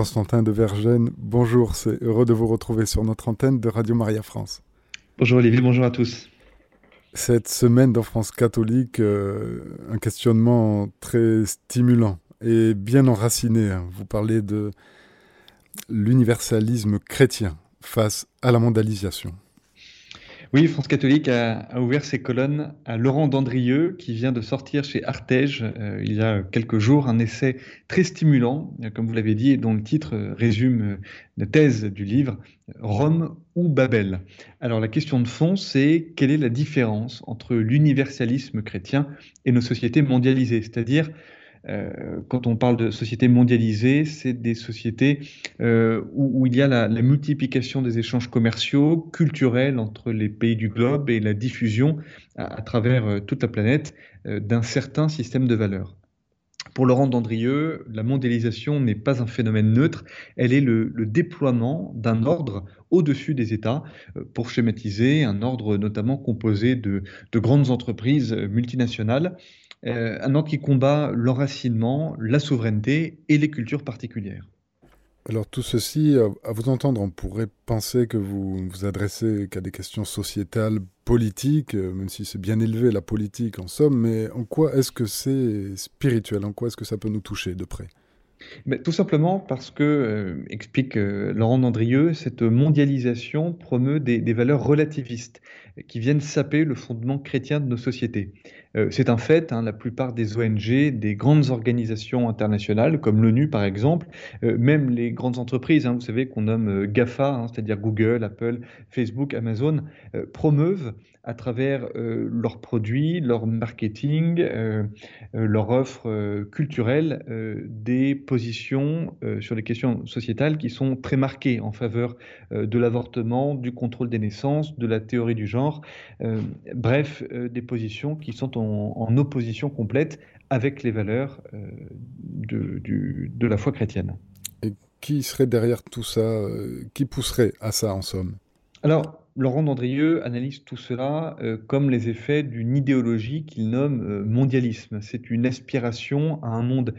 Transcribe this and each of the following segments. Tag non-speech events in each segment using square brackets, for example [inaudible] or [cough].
Constantin de Vergennes, bonjour, c'est heureux de vous retrouver sur notre antenne de Radio Maria France. Bonjour Olivier, bonjour à tous. Cette semaine dans France catholique, euh, un questionnement très stimulant et bien enraciné. Hein. Vous parlez de l'universalisme chrétien face à la mondialisation. Oui, France catholique a, ouvert ses colonnes à Laurent Dandrieux, qui vient de sortir chez Artege euh, il y a quelques jours un essai très stimulant, euh, comme vous l'avez dit, dont le titre euh, résume la thèse du livre Rome ou Babel. Alors la question de fond, c'est quelle est la différence entre l'universalisme chrétien et nos sociétés mondialisées, c'est-à-dire quand on parle de sociétés mondialisées, c'est des sociétés euh, où, il y a la, multiplication des échanges commerciaux, culturels entre les pays du globe et la diffusion à, travers euh, toute la planète d'un certain système de valeurs. Pour Laurent Dandrieux, la mondialisation n'est pas un phénomène neutre, elle est le, déploiement d'un ordre au-dessus des États, pour schématiser un ordre notamment composé de grandes entreprises multinationales euh, un ordre qui combat l'enracinement, la souveraineté et les cultures particulières. Alors tout ceci, à vous entendre, on pourrait penser que vous vous adressez qu'à des questions sociétales, politiques, euh, même si c'est bien élevé la politique en somme, mais en quoi est-ce que c'est spirituel? En quoi est-ce que ça peut nous toucher de près? Tout simplement parce que, euh, explique Laurent Dandrieux, cette mondialisation promeut des, des, valeurs relativistes qui viennent saper le fondement chrétien de nos sociétés. Euh, c'est un fait, hein, la plupart des ONG, des grandes organisations internationales, comme l'ONU par exemple, euh, même les grandes entreprises, hein, vous savez qu'on nomme euh, GAFA, hein, c'est-à-dire Google, Apple, Facebook, Amazon, promeuvent à travers leurs produits, leur marketing, leur offre culturelle, des positions sur les questions sociétales qui sont très marquées en faveur de l'avortement, du contrôle des naissances, de la théorie du genre, bref, des positions qui sont en, opposition complète avec les valeurs euh, de, de, la foi chrétienne. Et qui serait derrière tout ça euh, Qui pousserait à ça, en somme? Alors, Laurent Dandrieux analyse tout cela euh, comme les effets d'une idéologie qu'il nomme mondialisme. C'est une aspiration à un monde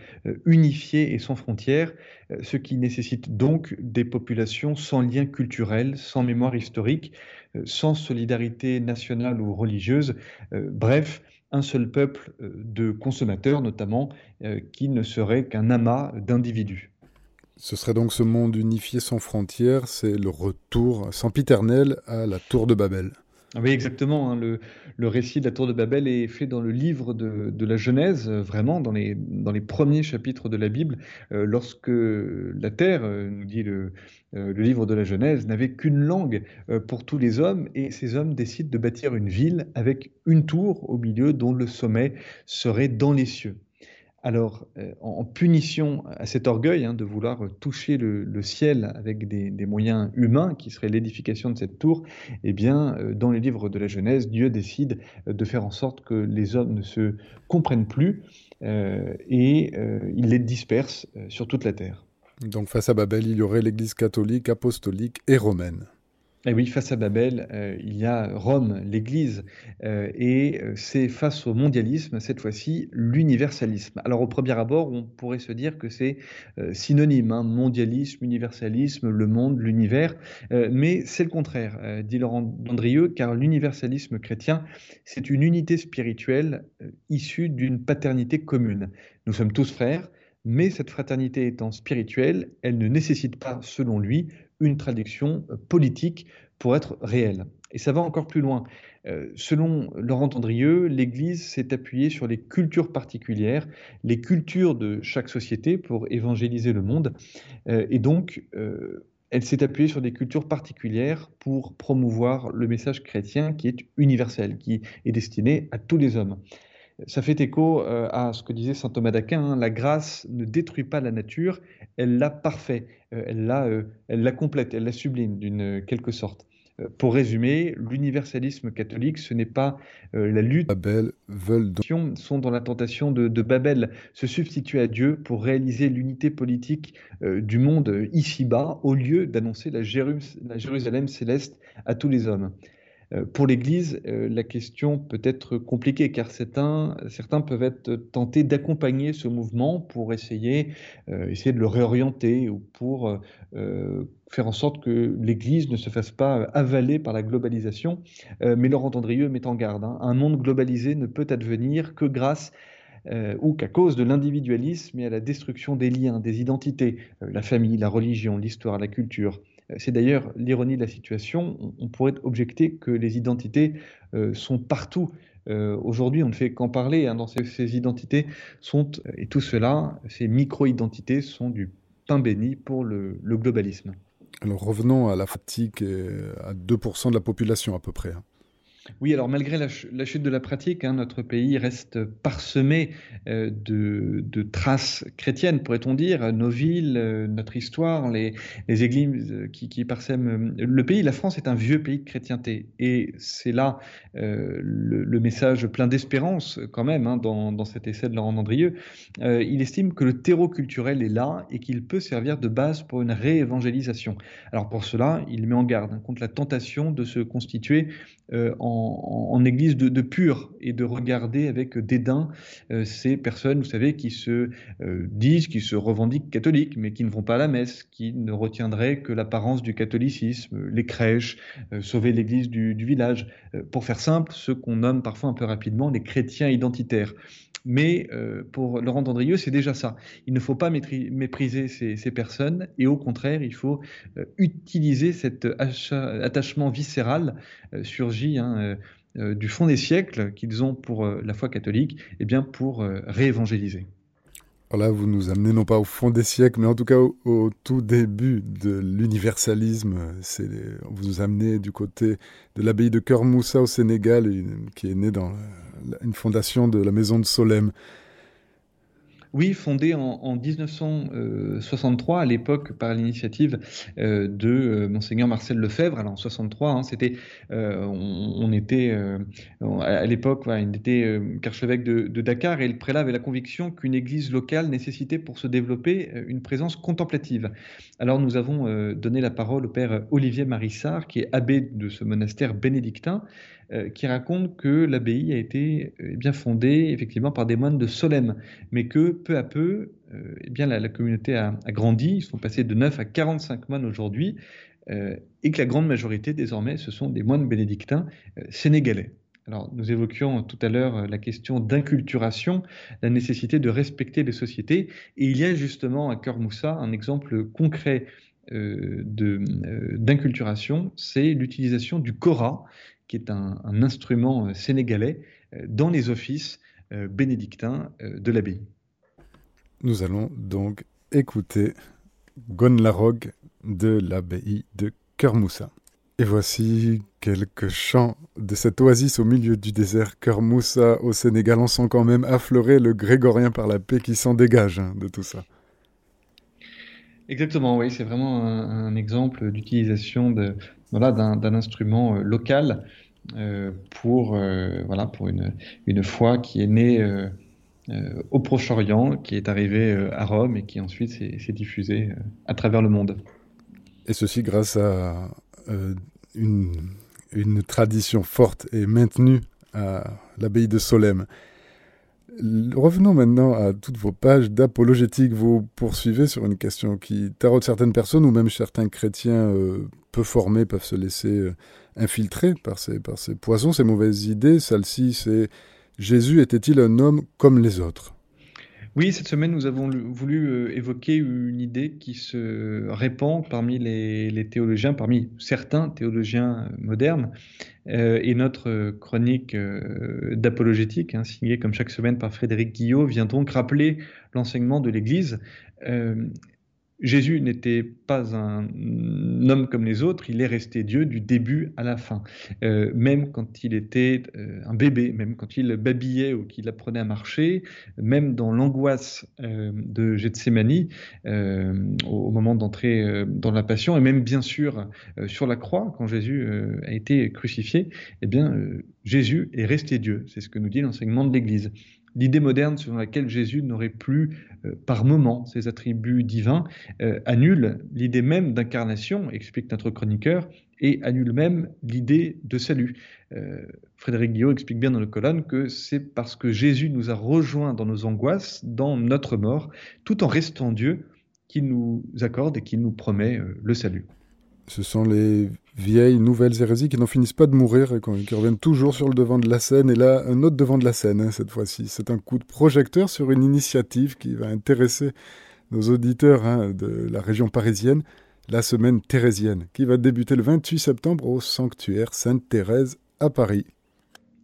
unifié et sans frontières, ce qui nécessite donc des populations sans lien culturel, sans mémoire historique, sans solidarité nationale ou religieuse, bref, un seul peuple euh, de consommateurs notamment, euh, qui ne serait qu'un amas d'individus. Ce serait donc ce monde unifié sans frontières, c'est le retour sempiternel à la tour de Babel. Oui, exactement. Hein. Le, récit de la tour de Babel est fait dans le livre de, la Genèse, euh, vraiment, dans les, premiers chapitres de la Bible, lorsque la terre, nous dit le, euh, livre de la Genèse, n'avait qu'une langue euh, pour tous les hommes, et ces hommes décident de bâtir une ville avec une tour au milieu dont le sommet serait dans les cieux. Alors, euh, en punition à cet orgueil hein, de vouloir toucher le, ciel avec des, moyens humains, qui serait l'édification de cette tour, eh bien, dans les livres de la Genèse, Dieu décide de faire en sorte que les hommes ne se comprennent plus et il les disperse sur toute la terre. Donc face à Babel, il y aurait l'Église catholique, apostolique et romaine. Et eh oui, face à Babel, euh, il y a Rome, l'Église, euh, et euh, c'est face au mondialisme, cette fois-ci, l'universalisme. Alors au premier abord, on pourrait se dire que c'est synonyme, hein, mondialisme, universalisme, le monde, l'univers, mais c'est le contraire, dit Laurent Dandrieux, car l'universalisme chrétien, c'est une unité spirituelle issue d'une paternité commune. Nous sommes tous frères, mais cette fraternité étant spirituelle, elle ne nécessite pas, selon lui, une traduction euh, politique pour être réelle. Et ça va encore plus loin. Euh, selon Laurent Andrieux, l'Église s'est appuyée sur les cultures particulières, les cultures de chaque société pour évangéliser le monde. Euh, et donc, elle s'est appuyée sur des cultures particulières pour promouvoir le message chrétien qui est universel, qui est destiné à tous les hommes. Ça fait écho euh, à ce que disait saint Thomas d'Aquin, hein. la grâce ne détruit pas la nature, elle l'a parfait, euh, elle, la, euh, elle la complète, elle la sublime d'une quelque sorte. Pour résumer, l'universalisme catholique, ce n'est pas la lutte. Babel veulent sont dans la tentation de, Babel, se substituer à Dieu pour réaliser l'unité politique du monde ici-bas, au lieu d'annoncer la, la Jérusalem céleste à tous les hommes. Pour l'Église, la question peut être compliquée car certains, peuvent être tentés d'accompagner ce mouvement pour essayer, essayer de le réorienter ou pour faire en sorte que l'Église ne se fasse pas avaler par la globalisation. mais Laurent Andrieux met en garde. Hein. Un monde globalisé ne peut advenir que grâce euh, ou qu'à cause de l'individualisme et à la destruction des liens, des identités, euh, la famille, la religion, l'histoire, la culture. Euh, c'est d'ailleurs l'ironie de la situation. On, pourrait objecter que les identités sont partout. Aujourd'hui, on ne fait qu'en parler. Hein, dans ces, identités sont, et tout cela, ces micro-identités sont du pain béni pour le, le globalisme. Alors revenons à la fatigue à 2% de la population à peu près. Hein. Oui, alors malgré la, chute de la pratique, hein, notre pays reste parsemé euh, de, traces chrétiennes, pourrait-on dire. Nos villes, euh, notre histoire, les, églises qui, parsèment le pays. La France est un vieux pays de chrétienté. Et c'est là euh, le, message plein d'espérance quand même hein, dans, cet essai de Laurent Andrieux. il estime que le terreau culturel est là et qu'il peut servir de base pour une réévangélisation. Alors pour cela, il met en garde contre la tentation de se constituer en en, église de, pur et de regarder avec dédain euh, ces personnes, vous savez, qui se euh, disent, qui se revendiquent catholiques, mais qui ne vont pas à la messe, qui ne retiendraient que l'apparence du catholicisme, les crèches, euh, sauver l'église du, village. pour faire simple, ce qu'on nomme parfois un peu rapidement les chrétiens identitaires. Mais euh, pour Laurent Dandrieux, c'est déjà ça. Il ne faut pas mépriser ces, personnes et au contraire, il faut euh, utiliser cet attachement viscéral euh, surgi hein, du fond des siècles qu'ils ont pour la foi catholique, et eh bien pour réévangéliser. Là, vous nous amenez non pas au fond des siècles, mais en tout cas au, tout début de l'universalisme. Vous nous amenez du côté de l'abbaye de Cœur Moussa au Sénégal, qui est née dans une fondation de la maison de Solem. Oui, fondé en, 1963, à l'époque par l'initiative euh, de euh, monseigneur Marcel Lefebvre. Alors en 63, hein, c'était, euh, on, était à l'époque, il était archevêque de, Dakar et le prélat avait la conviction qu'une église locale nécessitait pour se développer une présence contemplative. Alors nous avons donné la parole au père Olivier Marissard, qui est abbé de ce monastère bénédictin. Euh, qui raconte que l'abbaye a été euh, bien fondée effectivement par des moines de Solem, mais que peu à peu, euh, eh bien, la, communauté a, grandi. Ils sont passés de 9 à 45 moines aujourd'hui, et que la grande majorité désormais, ce sont des moines bénédictins sénégalais. Alors, nous évoquions tout à l'heure la question d'inculturation, la nécessité de respecter les sociétés, et il y a justement à Cœur Moussa un exemple concret d'inculturation, c'est l'utilisation du Kora, qui est un, instrument euh, sénégalais euh, dans les offices euh, bénédictins de l'abbaye. Nous allons donc écouter Gonlarog de l'abbaye de Kermoussa. Et voici quelques chants de cette oasis au milieu du désert Kermoussa au Sénégal. On sent quand même affleurer le grégorien par la paix qui s'en dégage hein, de tout ça. Exactement, oui, c'est vraiment un, exemple d'utilisation d'un instrument local euh, pour, euh, une, foi qui est née euh, au Proche-Orient, qui est arrivée à Rome et qui ensuite s'est diffusée à travers le monde. Et ceci grâce à une, tradition forte et maintenue à l'abbaye de Solem. Revenons maintenant à toutes vos pages d'apologétique. Vous poursuivez sur une question qui taraude certaines personnes ou même certains chrétiens peu formés peuvent se laisser infiltré par ces, par ces poisons, ces mauvaises idées. Celle-ci, c'est Jésus était-il un homme comme les autres? Oui, cette semaine, nous avons voulu euh, évoquer une idée qui se répand parmi les, théologiens, parmi certains théologiens modernes. Euh, et notre chronique euh, d'apologétique, hein, signée comme chaque semaine par Frédéric Guillot, vient donc rappeler l'enseignement de l'Église. Jésus n'était pas un homme comme les autres, il est resté Dieu du début à la fin. Euh, même quand il était euh, un bébé, même quand il babillait ou qu'il apprenait à marcher, même dans l'angoisse euh, de Gethsemane au, moment d'entrer dans la passion, et même bien sûr sur la croix, quand Jésus a été crucifié, eh bien Jésus est resté Dieu. C'est ce que nous dit l'enseignement de l'Église. L'idée moderne selon laquelle Jésus n'aurait plus euh, par moment ses attributs divins euh, annule l'idée même d'incarnation, explique notre chroniqueur, et annule même l'idée de salut. Euh, Frédéric Guillot explique bien dans le colonne que c'est parce que Jésus nous a rejoints dans nos angoisses, dans notre mort, tout en restant Dieu, qu'il nous accorde et qu'il nous promet le salut. Ce sont les vieilles nouvelles hérésies qui n'en finissent pas de mourir et qui reviennent toujours sur le devant de la scène. Et là, un autre devant de la scène, hein, cette fois-ci. C'est un coup de projecteur sur une initiative qui va intéresser nos auditeurs hein, de la région parisienne, la semaine thérésienne, qui va débuter le 28 septembre au sanctuaire Sainte-Thérèse à Paris.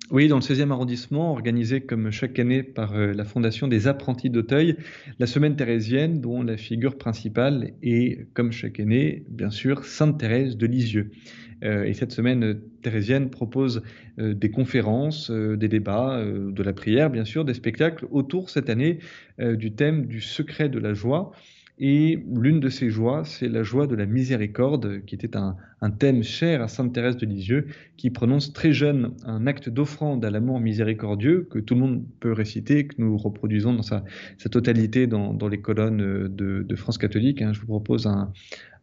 Oui, dans le 16e arrondissement, organisé comme chaque année par euh, la Fondation des apprentis d'Auteuil, la semaine thérésienne, dont la figure principale est, comme chaque année, bien sûr, Sainte Thérèse de Lisieux. Euh, et cette semaine thérésienne propose euh, des conférences, des débats, de la prière, bien sûr, des spectacles autour cette année du thème du secret de la joie. Et l'une de ces joies, c'est la joie de la miséricorde, qui était un, thème cher à Sainte Thérèse de Lisieux, qui prononce très jeune un acte d'offrande à l'amour miséricordieux que tout le monde peut réciter, que nous reproduisons dans sa, totalité dans, les colonnes de, France catholique. Hein. Je vous propose un,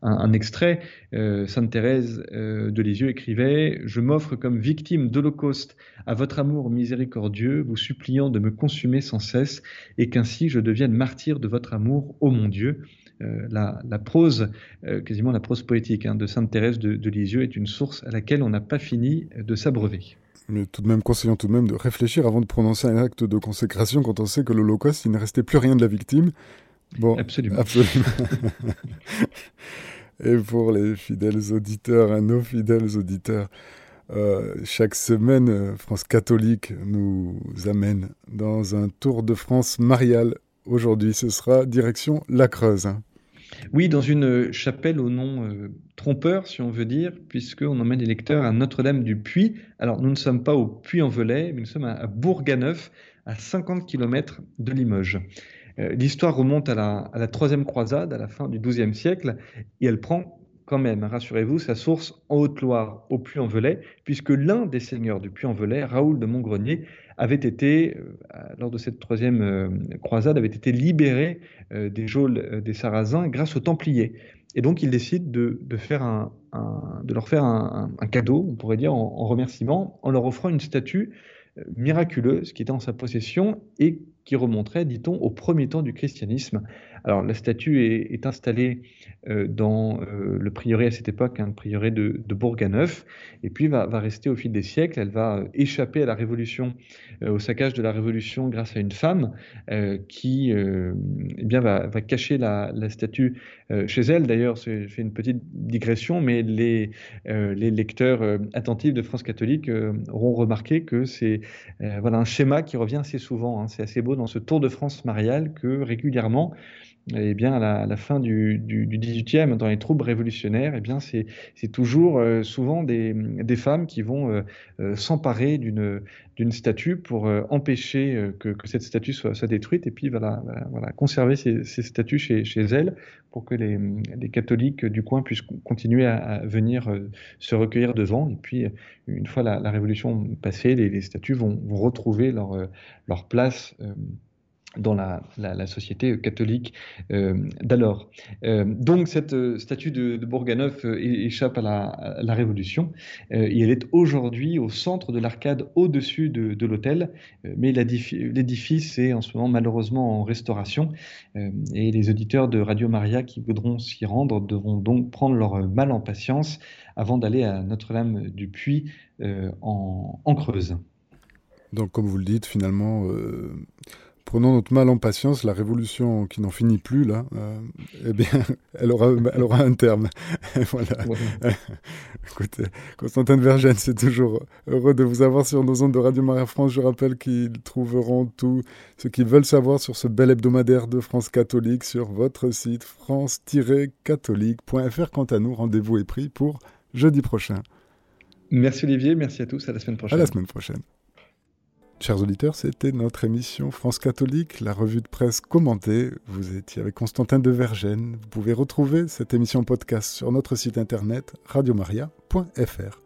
un, extrait. Euh, Sainte Thérèse euh, de Lisieux écrivait Je m'offre comme victime d'Holocauste à votre amour miséricordieux, vous suppliant de me consumer sans cesse, et qu'ainsi je devienne martyr de votre amour, ô mon Dieu. Euh, la, prose, quasiment la prose poétique hein, de Sainte Thérèse de, Lisieux est une source à laquelle on n'a pas fini de s'abreuver. Mais tout de même, conseillons tout de même de réfléchir avant de prononcer un acte de consécration quand on sait que l'Holocauste, il ne restait plus rien de la victime. Bon, absolument. absolument. [laughs] et pour les fidèles auditeurs, à nos fidèles auditeurs. Euh, chaque semaine, euh, France catholique nous amène dans un tour de France marial. Aujourd'hui, ce sera direction La Creuse. Hein. Oui, dans une chapelle au nom euh, trompeur, si on veut dire, puisqu'on emmène les lecteurs à Notre-Dame du Puy. Alors, nous ne sommes pas au Puy-en-Velay, mais nous sommes à, Bourganeuf, à 50 km de Limoges. Euh, l'histoire remonte à la, troisième croisade, à la fin du XIIe siècle, et elle prend quand même, rassurez-vous, sa source en Haute-Loire, au Puy-en-Velay, puisque l'un des seigneurs du Puy-en-Velay, Raoul de Montgrenier, avait été, euh, lors de cette troisième euh, croisade, avait été libéré des geôles des Sarrasins grâce aux Templiers. Et donc, il décide de, leur faire un, cadeau, on pourrait dire, en remerciement, en leur offrant une statue miraculeuse qui était en sa possession et qui remonterait, dit-on, au premier temps du christianisme. Alors la statue est, installée euh, dans euh, le prieuré à cette époque, un hein, prieuré de, de Bourganeuf, et puis va, rester au fil des siècles. Elle va euh, échapper à la Révolution, au saccage de la Révolution grâce à une femme qui eh bien, va, cacher la, statue chez elle. D'ailleurs, je fais une petite digression, mais les, lecteurs attentifs de France catholique auront remarqué que c'est voilà, un schéma qui revient assez souvent. Hein. C'est assez beau dans ce Tour de France marial que régulièrement, eh bien, à la, fin du, du, 18e, dans les troubles révolutionnaires, eh bien, c'est, toujours euh, souvent des, femmes qui vont euh, euh, s'emparer d'une, statue pour empêcher que, cette statue soit, détruite et puis voilà, conserver ces, statues chez, elles pour que les, catholiques du coin puissent continuer à, venir se recueillir devant. Et puis, une fois la, révolution passée, les, statues vont, retrouver leur place dans la, société catholique euh, d'alors. Euh, donc cette euh, statue de, de Bourganeuf échappe à la, Révolution elle est aujourd'hui au centre de l'arcade au-dessus de, l'hôtel, mais l'édifice est en ce moment malheureusement en restauration et les auditeurs de Radio Maria qui voudront s'y rendre devront donc prendre leur mal en patience avant d'aller à Notre-Dame du Puy en, Creuse. Donc comme vous le dites, finalement prenons notre mal en patience, la révolution qui n'en finit plus, là, euh, eh bien, [laughs] elle aura, elle aura un terme. [laughs] voilà. [laughs] Écoutez, Constantin Vergène, c'est toujours heureux de vous avoir sur nos ondes de Radio Maria France. Je rappelle qu'ils trouveront tout ce qu'ils veulent savoir sur ce bel hebdomadaire de France catholique sur votre site france-catholique.fr. Quant à nous, rendez-vous est pris pour jeudi prochain. Merci Olivier, merci à tous, à la semaine prochaine. À la semaine prochaine. Chers auditeurs, c'était notre émission France catholique, la revue de presse commentée. Vous étiez avec Constantin de Vergène. Vous pouvez retrouver cette émission podcast sur notre site internet radiomaria.fr.